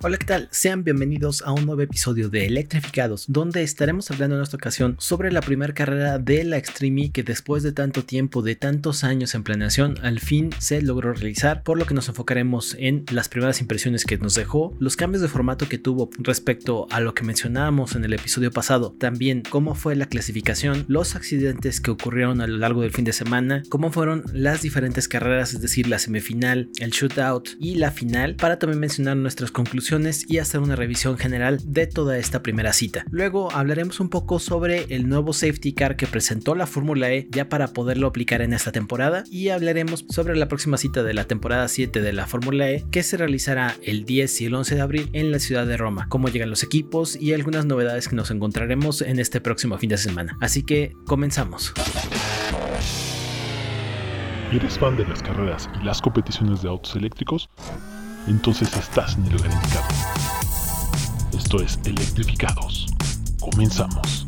Hola, ¿qué tal? Sean bienvenidos a un nuevo episodio de Electrificados, donde estaremos hablando en esta ocasión sobre la primera carrera de la Extreme que después de tanto tiempo, de tantos años en planeación, al fin se logró realizar, por lo que nos enfocaremos en las primeras impresiones que nos dejó, los cambios de formato que tuvo respecto a lo que mencionábamos en el episodio pasado, también cómo fue la clasificación, los accidentes que ocurrieron a lo largo del fin de semana, cómo fueron las diferentes carreras, es decir, la semifinal, el shootout y la final, para también mencionar nuestras conclusiones y hacer una revisión general de toda esta primera cita. Luego hablaremos un poco sobre el nuevo safety car que presentó la Fórmula E ya para poderlo aplicar en esta temporada y hablaremos sobre la próxima cita de la temporada 7 de la Fórmula E que se realizará el 10 y el 11 de abril en la ciudad de Roma, cómo llegan los equipos y algunas novedades que nos encontraremos en este próximo fin de semana. Así que comenzamos. ¿Eres fan de las carreras y las competiciones de autos eléctricos? Entonces estás en el lugar indicado. Esto es Electrificados. Comenzamos.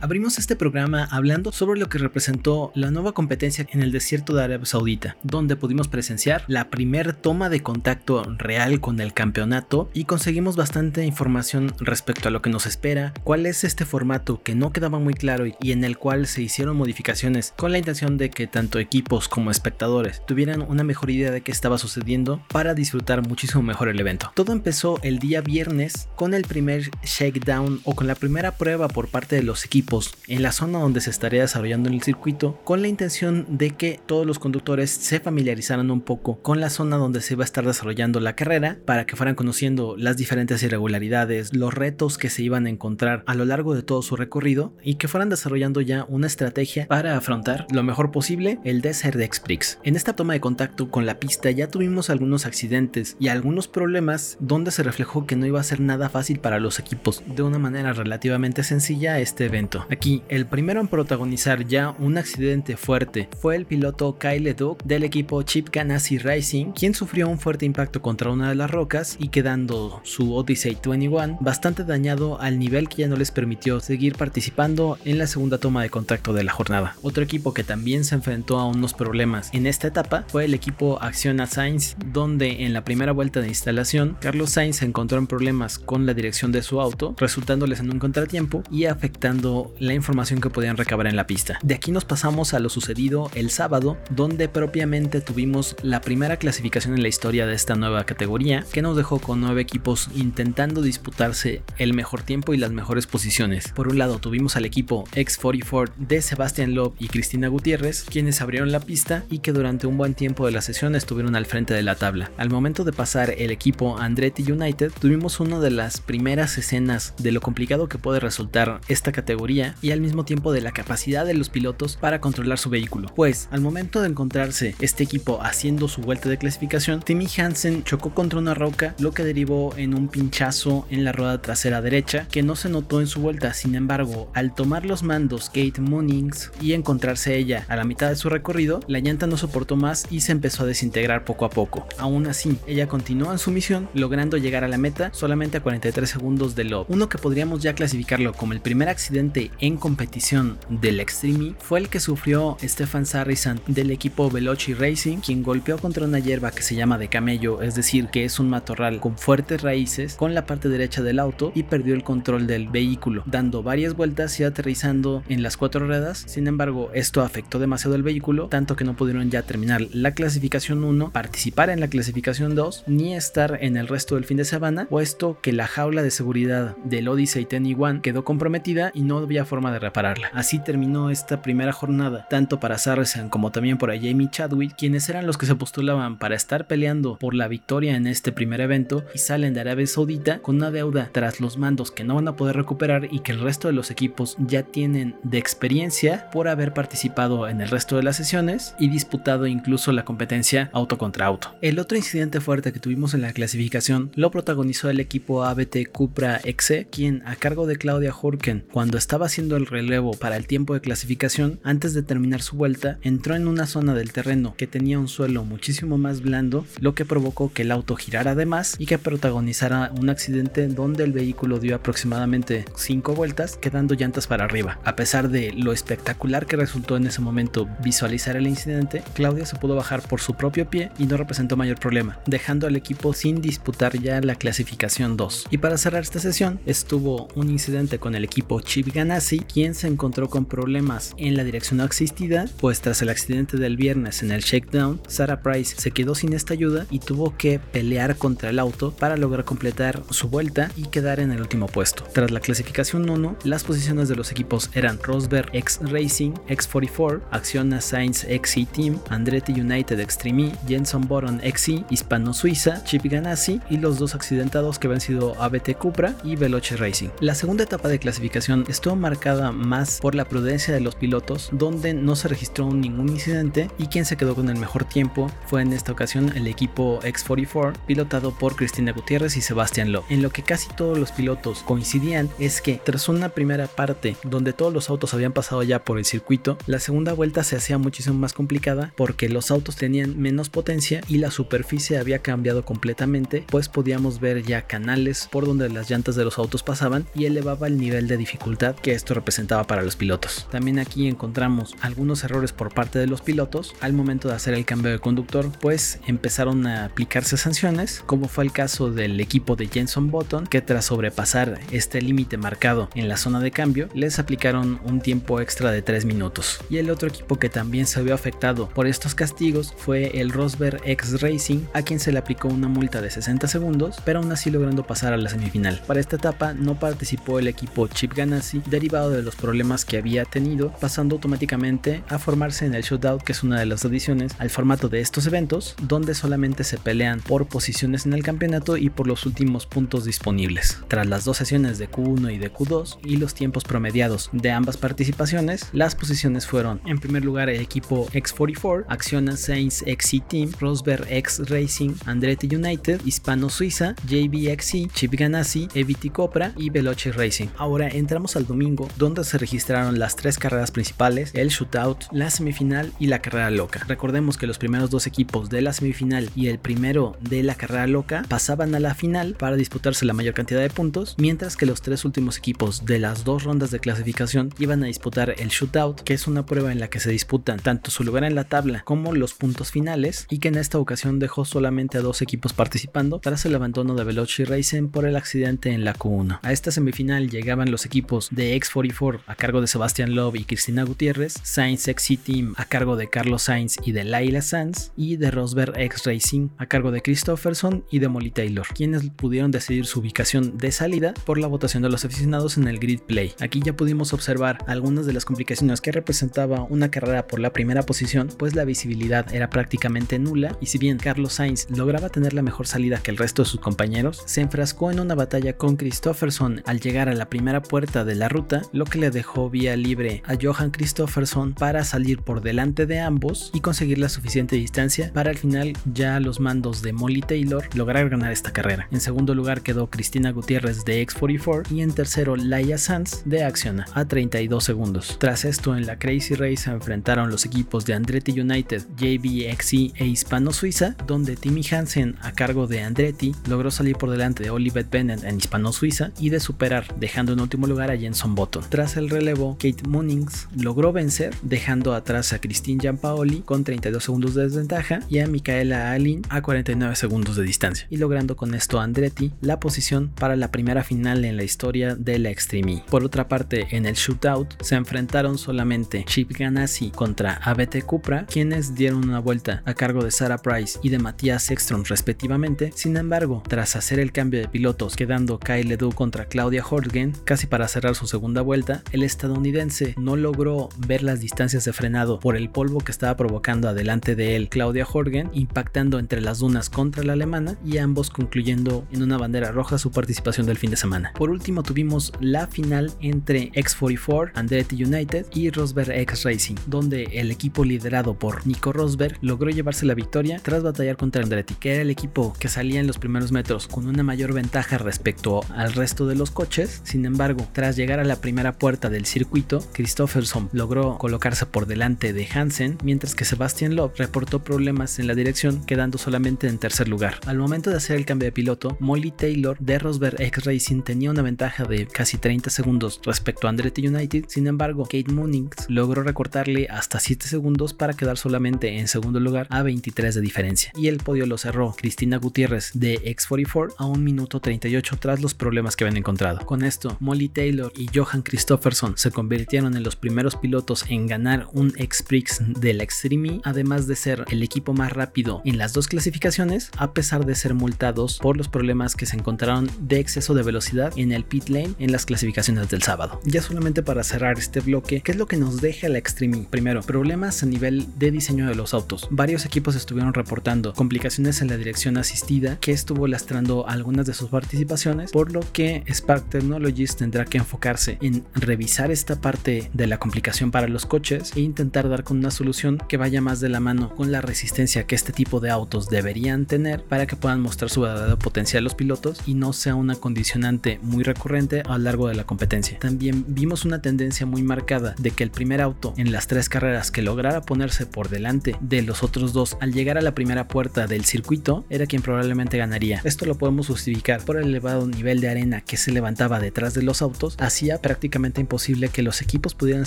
Abrimos este programa hablando sobre lo que representó la nueva competencia en el desierto de Arabia Saudita, donde pudimos presenciar la primera toma de contacto real con el campeonato y conseguimos bastante información respecto a lo que nos espera, cuál es este formato que no quedaba muy claro y en el cual se hicieron modificaciones con la intención de que tanto equipos como espectadores tuvieran una mejor idea de qué estaba sucediendo para disfrutar muchísimo mejor el evento. Todo empezó el día viernes con el primer shakedown o con la primera prueba por parte de los equipos en la zona donde se estaría desarrollando el circuito con la intención de que todos los conductores se familiarizaran un poco con la zona donde se iba a estar desarrollando la carrera para que fueran conociendo las diferentes irregularidades, los retos que se iban a encontrar a lo largo de todo su recorrido y que fueran desarrollando ya una estrategia para afrontar lo mejor posible el Desert X-Prix. En esta toma de contacto con la pista ya tuvimos algunos accidentes y algunos problemas donde se reflejó que no iba a ser nada fácil para los equipos de una manera relativamente sencilla este evento. Aquí, el primero en protagonizar ya un accidente fuerte fue el piloto Kyle Duke del equipo Chip Ganassi Racing, quien sufrió un fuerte impacto contra una de las rocas y quedando su Odyssey 21 bastante dañado al nivel que ya no les permitió seguir participando en la segunda toma de contacto de la jornada. Otro equipo que también se enfrentó a unos problemas en esta etapa fue el equipo Acciona Sainz, donde en la primera vuelta de instalación, Carlos Sainz se encontró en problemas con la dirección de su auto, resultándoles en un contratiempo y afectando la información que podían recabar en la pista. De aquí nos pasamos a lo sucedido el sábado, donde propiamente tuvimos la primera clasificación en la historia de esta nueva categoría, que nos dejó con nueve equipos intentando disputarse el mejor tiempo y las mejores posiciones. Por un lado tuvimos al equipo X44 de Sebastian Loeb y Cristina Gutiérrez, quienes abrieron la pista y que durante un buen tiempo de la sesión estuvieron al frente de la tabla. Al momento de pasar el equipo Andretti United, tuvimos una de las primeras escenas de lo complicado que puede resultar esta categoría y al mismo tiempo de la capacidad de los pilotos para controlar su vehículo. Pues al momento de encontrarse este equipo haciendo su vuelta de clasificación, Timmy Hansen chocó contra una roca, lo que derivó en un pinchazo en la rueda trasera derecha que no se notó en su vuelta. Sin embargo, al tomar los mandos Kate Moonings y encontrarse ella a la mitad de su recorrido, la llanta no soportó más y se empezó a desintegrar poco a poco. Aún así, ella continuó en su misión, logrando llegar a la meta solamente a 43 segundos de lob. Uno que podríamos ya clasificarlo como el primer accidente en competición del Extreme fue el que sufrió Stefan Sarrisan del equipo Veloci Racing, quien golpeó contra una hierba que se llama de camello, es decir, que es un matorral con fuertes raíces con la parte derecha del auto y perdió el control del vehículo, dando varias vueltas y aterrizando en las cuatro ruedas. Sin embargo, esto afectó demasiado el vehículo, tanto que no pudieron ya terminar la clasificación 1, participar en la clasificación 2, ni estar en el resto del fin de semana, puesto que la jaula de seguridad del Odyssey Ten One quedó comprometida y no había forma de repararla. Así terminó esta primera jornada, tanto para Saracen como también para Jamie Chadwick, quienes eran los que se postulaban para estar peleando por la victoria en este primer evento y salen de Arabia Saudita con una deuda tras los mandos que no van a poder recuperar y que el resto de los equipos ya tienen de experiencia por haber participado en el resto de las sesiones y disputado incluso la competencia auto contra auto. El otro incidente fuerte que tuvimos en la clasificación lo protagonizó el equipo ABT Cupra XE, quien a cargo de Claudia Hurken, cuando estaba haciendo el relevo para el tiempo de clasificación, antes de terminar su vuelta, entró en una zona del terreno que tenía un suelo muchísimo más blando, lo que provocó que el auto girara de más y que protagonizara un accidente donde el vehículo dio aproximadamente 5 vueltas, quedando llantas para arriba. A pesar de lo espectacular que resultó en ese momento visualizar el incidente, Claudia se pudo bajar por su propio pie y no representó mayor problema, dejando al equipo sin disputar ya la clasificación 2. Y para cerrar esta sesión, estuvo un incidente con el equipo Chip Ganassi, quien se encontró con problemas en la dirección asistida, pues tras el accidente del viernes en el shakedown, Sarah Price se quedó sin esta ayuda y tuvo que pelear contra el auto para lograr completar su vuelta y quedar en el último puesto. Tras la clasificación 1, las posiciones de los equipos eran Rosberg X Racing, X44, Acciona Science XC Team, Andretti United Extreme Jenson Boron XC, Hispano Suiza, Chip Ganassi y los dos accidentados que habían sido ABT Cupra y Veloce Racing. La segunda etapa de clasificación estuvo marcada más por la prudencia de los pilotos, donde no se registró ningún incidente y quien se quedó con el mejor tiempo fue en esta ocasión el equipo X44, pilotado por Cristina Gutiérrez y Sebastián Lowe. En lo que casi todos los pilotos coincidían es que tras una primera parte donde todos los autos habían pasado ya por el circuito, la segunda vuelta se hacía muchísimo más complicada porque los autos tenían menos potencia y la superficie había cambiado completamente, pues podíamos ver ya canales por donde las llantas de los autos pasaban y elevaba el nivel de dificultad que esto representaba para los pilotos. También aquí encontramos algunos errores por parte de los pilotos al momento de hacer el cambio de conductor, pues empezaron a aplicarse sanciones, como fue el caso del equipo de Jenson Button, que tras sobrepasar este límite marcado en la zona de cambio, les aplicaron un tiempo extra de 3 minutos. Y el otro equipo que también se vio afectado por estos castigos fue el Rosberg X Racing, a quien se le aplicó una multa de 60 segundos, pero aún así logrando pasar a la semifinal. Para esta etapa no participó el equipo Chip Ganassi, derivado de los problemas que había tenido, pasando automáticamente a formarse en el Shootout, que es una de las adiciones al formato de estos eventos, donde solamente se pelean por posiciones en el campeonato y por los últimos puntos disponibles. Tras las dos sesiones de Q1 y de Q2 y los tiempos promediados de ambas participaciones, las posiciones fueron en primer lugar el equipo X44, Acciona Sainz XC Team, Rosberg X Racing, Andretti United, Hispano Suiza, JBXC, Chip Ganassi, Eviti Copra y Veloce Racing. Ahora entramos al domingo donde se registraron las tres carreras principales, el shootout, la semifinal y la carrera loca. Recordemos que los primeros dos equipos de la semifinal y el primero de la carrera loca pasaban a la final para disputarse la mayor cantidad de puntos, mientras que los tres últimos equipos de las dos rondas de clasificación iban a disputar el shootout, que es una prueba en la que se disputan tanto su lugar en la tabla como los puntos finales, y que en esta ocasión dejó solamente a dos equipos participando tras el abandono de Veloci Racing por el accidente en la Q1. A esta semifinal llegaban los equipos de X44 a cargo de Sebastián Love y Cristina Gutiérrez, Sainz XC Team a cargo de Carlos Sainz y de Laila Sanz, y de Rosberg X Racing a cargo de Christopherson y de Molly Taylor, quienes pudieron decidir su ubicación de salida por la votación de los aficionados en el grid play. Aquí ya pudimos observar algunas de las complicaciones que representaba una carrera por la primera posición, pues la visibilidad era prácticamente nula y si bien Carlos Sainz lograba tener la mejor salida que el resto de sus compañeros, se enfrascó en una batalla con Christopherson al llegar a la primera puerta de la ruta, lo que le dejó vía libre a Johan Christopherson para salir por delante de ambos y conseguir la suficiente distancia para al final ya los mandos de Molly Taylor lograr ganar esta carrera. En segundo lugar quedó Cristina Gutiérrez de X44 y en tercero Laia Sanz de Acciona a 32 segundos. Tras esto en la Crazy Race se enfrentaron los equipos de Andretti United, JBXE e Hispano Suiza, donde Timmy Hansen a cargo de Andretti logró salir por delante de Olivet Bennett en Hispano Suiza y de superar dejando en último lugar a Jenson Button. Tras el relevo, Kate Munnings logró vencer dejando atrás a Christine Giampaoli con 32 segundos de desventaja y a Micaela Alin a 49 segundos de distancia y logrando con esto Andretti la posición para la primera final en la historia de la Extreme. E. Por otra parte, en el shootout se enfrentaron solamente Chip Ganassi contra ABT Cupra, quienes dieron una vuelta a cargo de Sarah Price y de Matías Ekstrom respectivamente. Sin embargo, tras hacer el cambio de pilotos, quedando Kyle Ledoux contra Claudia Horgen, casi para cerrar su vuelta, el estadounidense no logró ver las distancias de frenado por el polvo que estaba provocando adelante de él Claudia Horgen, impactando entre las dunas contra la alemana y ambos concluyendo en una bandera roja su participación del fin de semana. Por último tuvimos la final entre X44, Andretti United y Rosberg X Racing, donde el equipo liderado por Nico Rosberg logró llevarse la victoria tras batallar contra Andretti, que era el equipo que salía en los primeros metros con una mayor ventaja respecto al resto de los coches. Sin embargo, tras llegar a la primera puerta del circuito, Christopherson logró colocarse por delante de Hansen, mientras que Sebastian Loeb reportó problemas en la dirección, quedando solamente en tercer lugar. Al momento de hacer el cambio de piloto, Molly Taylor de Rosberg X Racing tenía una ventaja de casi 30 segundos respecto a Andretti United, sin embargo, Kate Moonings logró recortarle hasta 7 segundos para quedar solamente en segundo lugar a 23 de diferencia, y el podio lo cerró Cristina Gutiérrez de X44 a 1 minuto 38 tras los problemas que habían encontrado. Con esto, Molly Taylor y Johan Christofferson se convirtieron en los primeros pilotos en ganar un X-Prix de la Extreme, además de ser el equipo más rápido en las dos clasificaciones, a pesar de ser multados por los problemas que se encontraron de exceso de velocidad en el pit lane en las clasificaciones del sábado. Ya solamente para cerrar este bloque, ¿qué es lo que nos deja la Extreme? Primero, problemas a nivel de diseño de los autos. Varios equipos estuvieron reportando complicaciones en la dirección asistida que estuvo lastrando algunas de sus participaciones, por lo que Spark Technologies tendrá que enfocarse en revisar esta parte de la complicación para los coches e intentar dar con una solución que vaya más de la mano con la resistencia que este tipo de autos deberían tener para que puedan mostrar su verdadero potencial los pilotos y no sea una condicionante muy recurrente a lo largo de la competencia. También vimos una tendencia muy marcada de que el primer auto en las tres carreras que lograra ponerse por delante de los otros dos al llegar a la primera puerta del circuito era quien probablemente ganaría. Esto lo podemos justificar por el elevado nivel de arena que se levantaba detrás de los autos, hacía prácticamente imposible que los equipos pudieran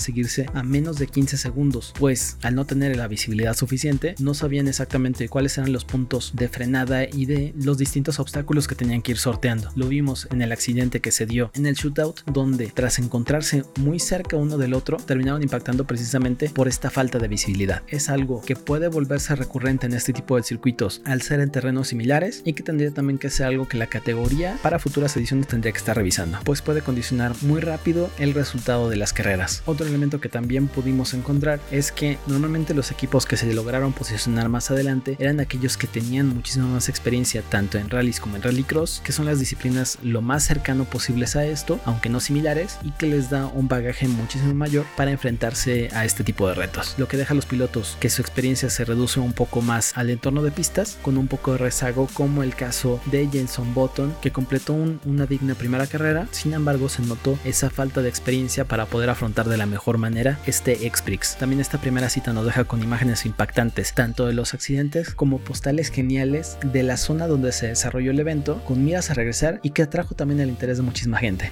seguirse a menos de 15 segundos, pues al no tener la visibilidad suficiente no sabían exactamente cuáles eran los puntos de frenada y de los distintos obstáculos que tenían que ir sorteando. Lo vimos en el accidente que se dio en el shootout, donde tras encontrarse muy cerca uno del otro, terminaron impactando precisamente por esta falta de visibilidad. Es algo que puede volverse recurrente en este tipo de circuitos al ser en terrenos similares y que tendría también que ser algo que la categoría para futuras ediciones tendría que estar revisando, pues puede condicionar muy rápido el resultado de las carreras. Otro elemento que también pudimos encontrar es que normalmente los equipos que se lograron posicionar más adelante eran aquellos que tenían muchísima más experiencia tanto en rallies como en rallycross, que son las disciplinas lo más cercano posibles a esto, aunque no similares, y que les da un bagaje muchísimo mayor para enfrentarse a este tipo de retos, lo que deja a los pilotos que su experiencia se reduce un poco más al entorno de pistas con un poco de rezago como el caso de Jenson Button que completó una digna primera carrera, sin embargo se notó esa falta de experiencia para poder afrontar de la mejor manera este X-Prix. También esta primera cita nos deja con imágenes impactantes, tanto de los accidentes como postales geniales de la zona donde se desarrolló el evento, con miras a regresar y que atrajo también el interés de muchísima gente.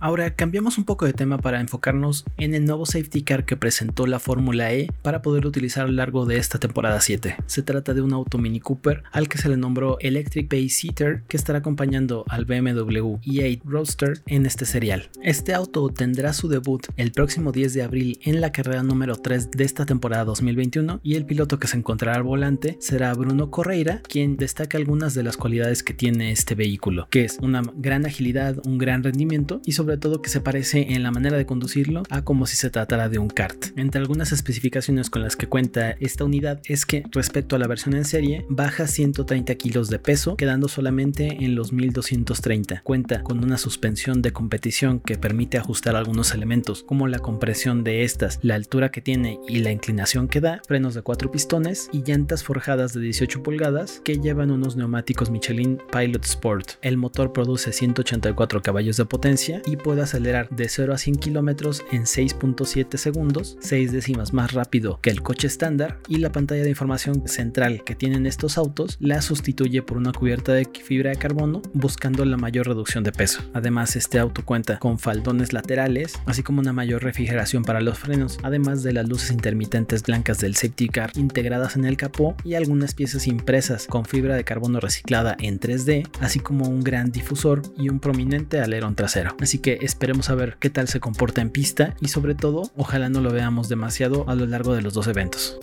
Ahora cambiamos un poco de tema para enfocarnos en el nuevo safety car que presentó la Fórmula E para poder utilizar a lo largo de esta temporada 7. Se trata de un auto Mini Cooper al que se le nombró Electric Bay Seater que estará acompañando al BMW E8 Roadster en este serial. Este auto tendrá su debut el próximo 10 de abril en la carrera número 3 de esta temporada 2021 y el piloto que se encontrará al volante será Bruno Correira, quien destaca algunas de las cualidades que tiene este vehículo, que es una gran agilidad, un gran rendimiento y sobre sobre todo que se parece en la manera de conducirlo a como si se tratara de un kart. Entre algunas especificaciones con las que cuenta esta unidad es que respecto a la versión en serie baja 130 kilos de peso quedando solamente en los 1230. Cuenta con una suspensión de competición que permite ajustar algunos elementos como la compresión de estas, la altura que tiene y la inclinación que da, frenos de 4 pistones y llantas forjadas de 18 pulgadas que llevan unos neumáticos Michelin Pilot Sport. El motor produce 184 caballos de potencia y puede acelerar de 0 a 100 kilómetros en 6.7 segundos, 6 décimas más rápido que el coche estándar, y la pantalla de información central que tienen estos autos la sustituye por una cubierta de fibra de carbono buscando la mayor reducción de peso. Además, este auto cuenta con faldones laterales, así como una mayor refrigeración para los frenos, además de las luces intermitentes blancas del safety car integradas en el capó y algunas piezas impresas con fibra de carbono reciclada en 3D, así como un gran difusor y un prominente alerón trasero. Así que esperemos a ver qué tal se comporta en pista y sobre todo ojalá no lo veamos demasiado a lo largo de los dos eventos.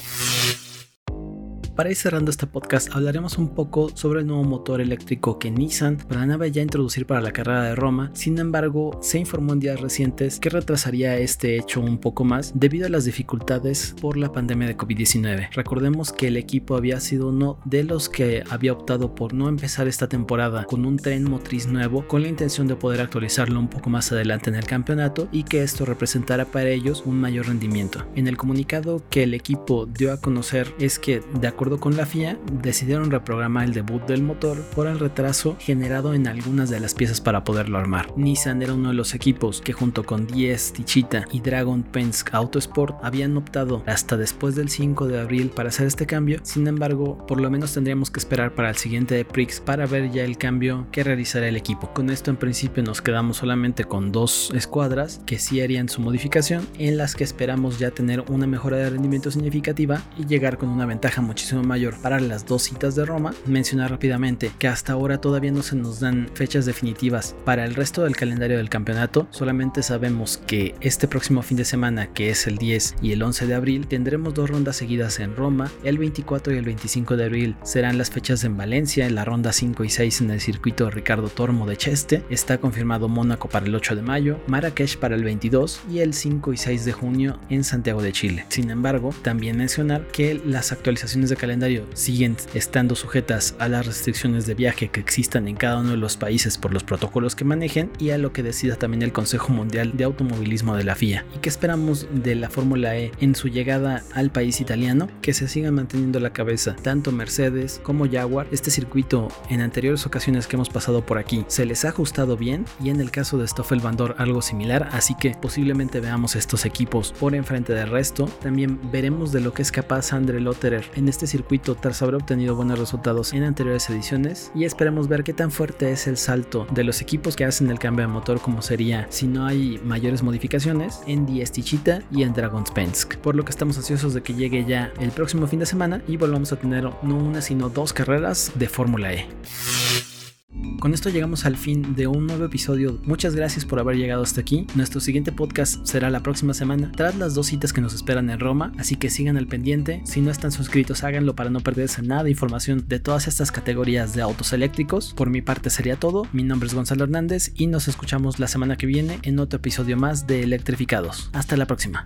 Para ir cerrando este podcast hablaremos un poco sobre el nuevo motor eléctrico que Nissan planeaba ya introducir para la carrera de Roma, sin embargo se informó en días recientes que retrasaría este hecho un poco más debido a las dificultades por la pandemia de COVID-19. Recordemos que el equipo había sido uno de los que había optado por no empezar esta temporada con un tren motriz nuevo con la intención de poder actualizarlo un poco más adelante en el campeonato y que esto representara para ellos un mayor rendimiento. En el comunicado que el equipo dio a conocer es que de acuerdo acuerdo con la FIA, decidieron reprogramar el debut del motor por el retraso generado en algunas de las piezas para poderlo armar. Nissan era uno de los equipos que junto con 10 Tichita y Dragon Penske Autosport habían optado hasta después del 5 de abril para hacer este cambio, sin embargo, por lo menos tendríamos que esperar para el siguiente de Prix para ver ya el cambio que realizará el equipo. Con esto en principio nos quedamos solamente con dos escuadras que sí harían su modificación, en las que esperamos ya tener una mejora de rendimiento significativa y llegar con una ventaja muchísimo mayor para las dos citas de Roma. Mencionar rápidamente que hasta ahora todavía no se nos dan fechas definitivas para el resto del calendario del campeonato, solamente sabemos que este próximo fin de semana, que es el 10 y el 11 de abril, tendremos dos rondas seguidas en Roma, el 24 y el 25 de abril serán las fechas en Valencia, en la ronda 5 y 6 en el circuito Ricardo Tormo de Cheste, está confirmado Mónaco para el 8 de mayo, Marrakech para el 22 y el 5 y 6 de junio en Santiago de Chile. Sin embargo, también mencionar que las actualizaciones de calendario siguen estando sujetas a las restricciones de viaje que existan en cada uno de los países por los protocolos que manejen y a lo que decida también el Consejo Mundial de Automovilismo de la FIA. ¿Y que esperamos de la Fórmula E en su llegada al país italiano? Que se sigan manteniendo la cabeza tanto Mercedes como Jaguar. Este circuito en anteriores ocasiones que hemos pasado por aquí se les ha ajustado bien y en el caso de Stoffel Bandor algo similar, así que posiblemente veamos estos equipos por enfrente del resto. También veremos de lo que es capaz Andre Lotterer en este circuito tras haber obtenido buenos resultados en anteriores ediciones y esperemos ver qué tan fuerte es el salto de los equipos que hacen el cambio de motor como sería si no hay mayores modificaciones en Tichita y en Dragon's. Por lo que estamos ansiosos de que llegue ya el próximo fin de semana y volvamos a tener no una sino dos carreras de Fórmula E. Con esto llegamos al fin de un nuevo episodio. Muchas gracias por haber llegado hasta aquí. Nuestro siguiente podcast será la próxima semana, tras las dos citas que nos esperan en Roma, así que sigan al pendiente. Si no están suscritos, háganlo para no perderse nada de información de todas estas categorías de autos eléctricos. Por mi parte sería todo. Mi nombre es Gonzalo Hernández y nos escuchamos la semana que viene en otro episodio más de Electrificados. Hasta la próxima.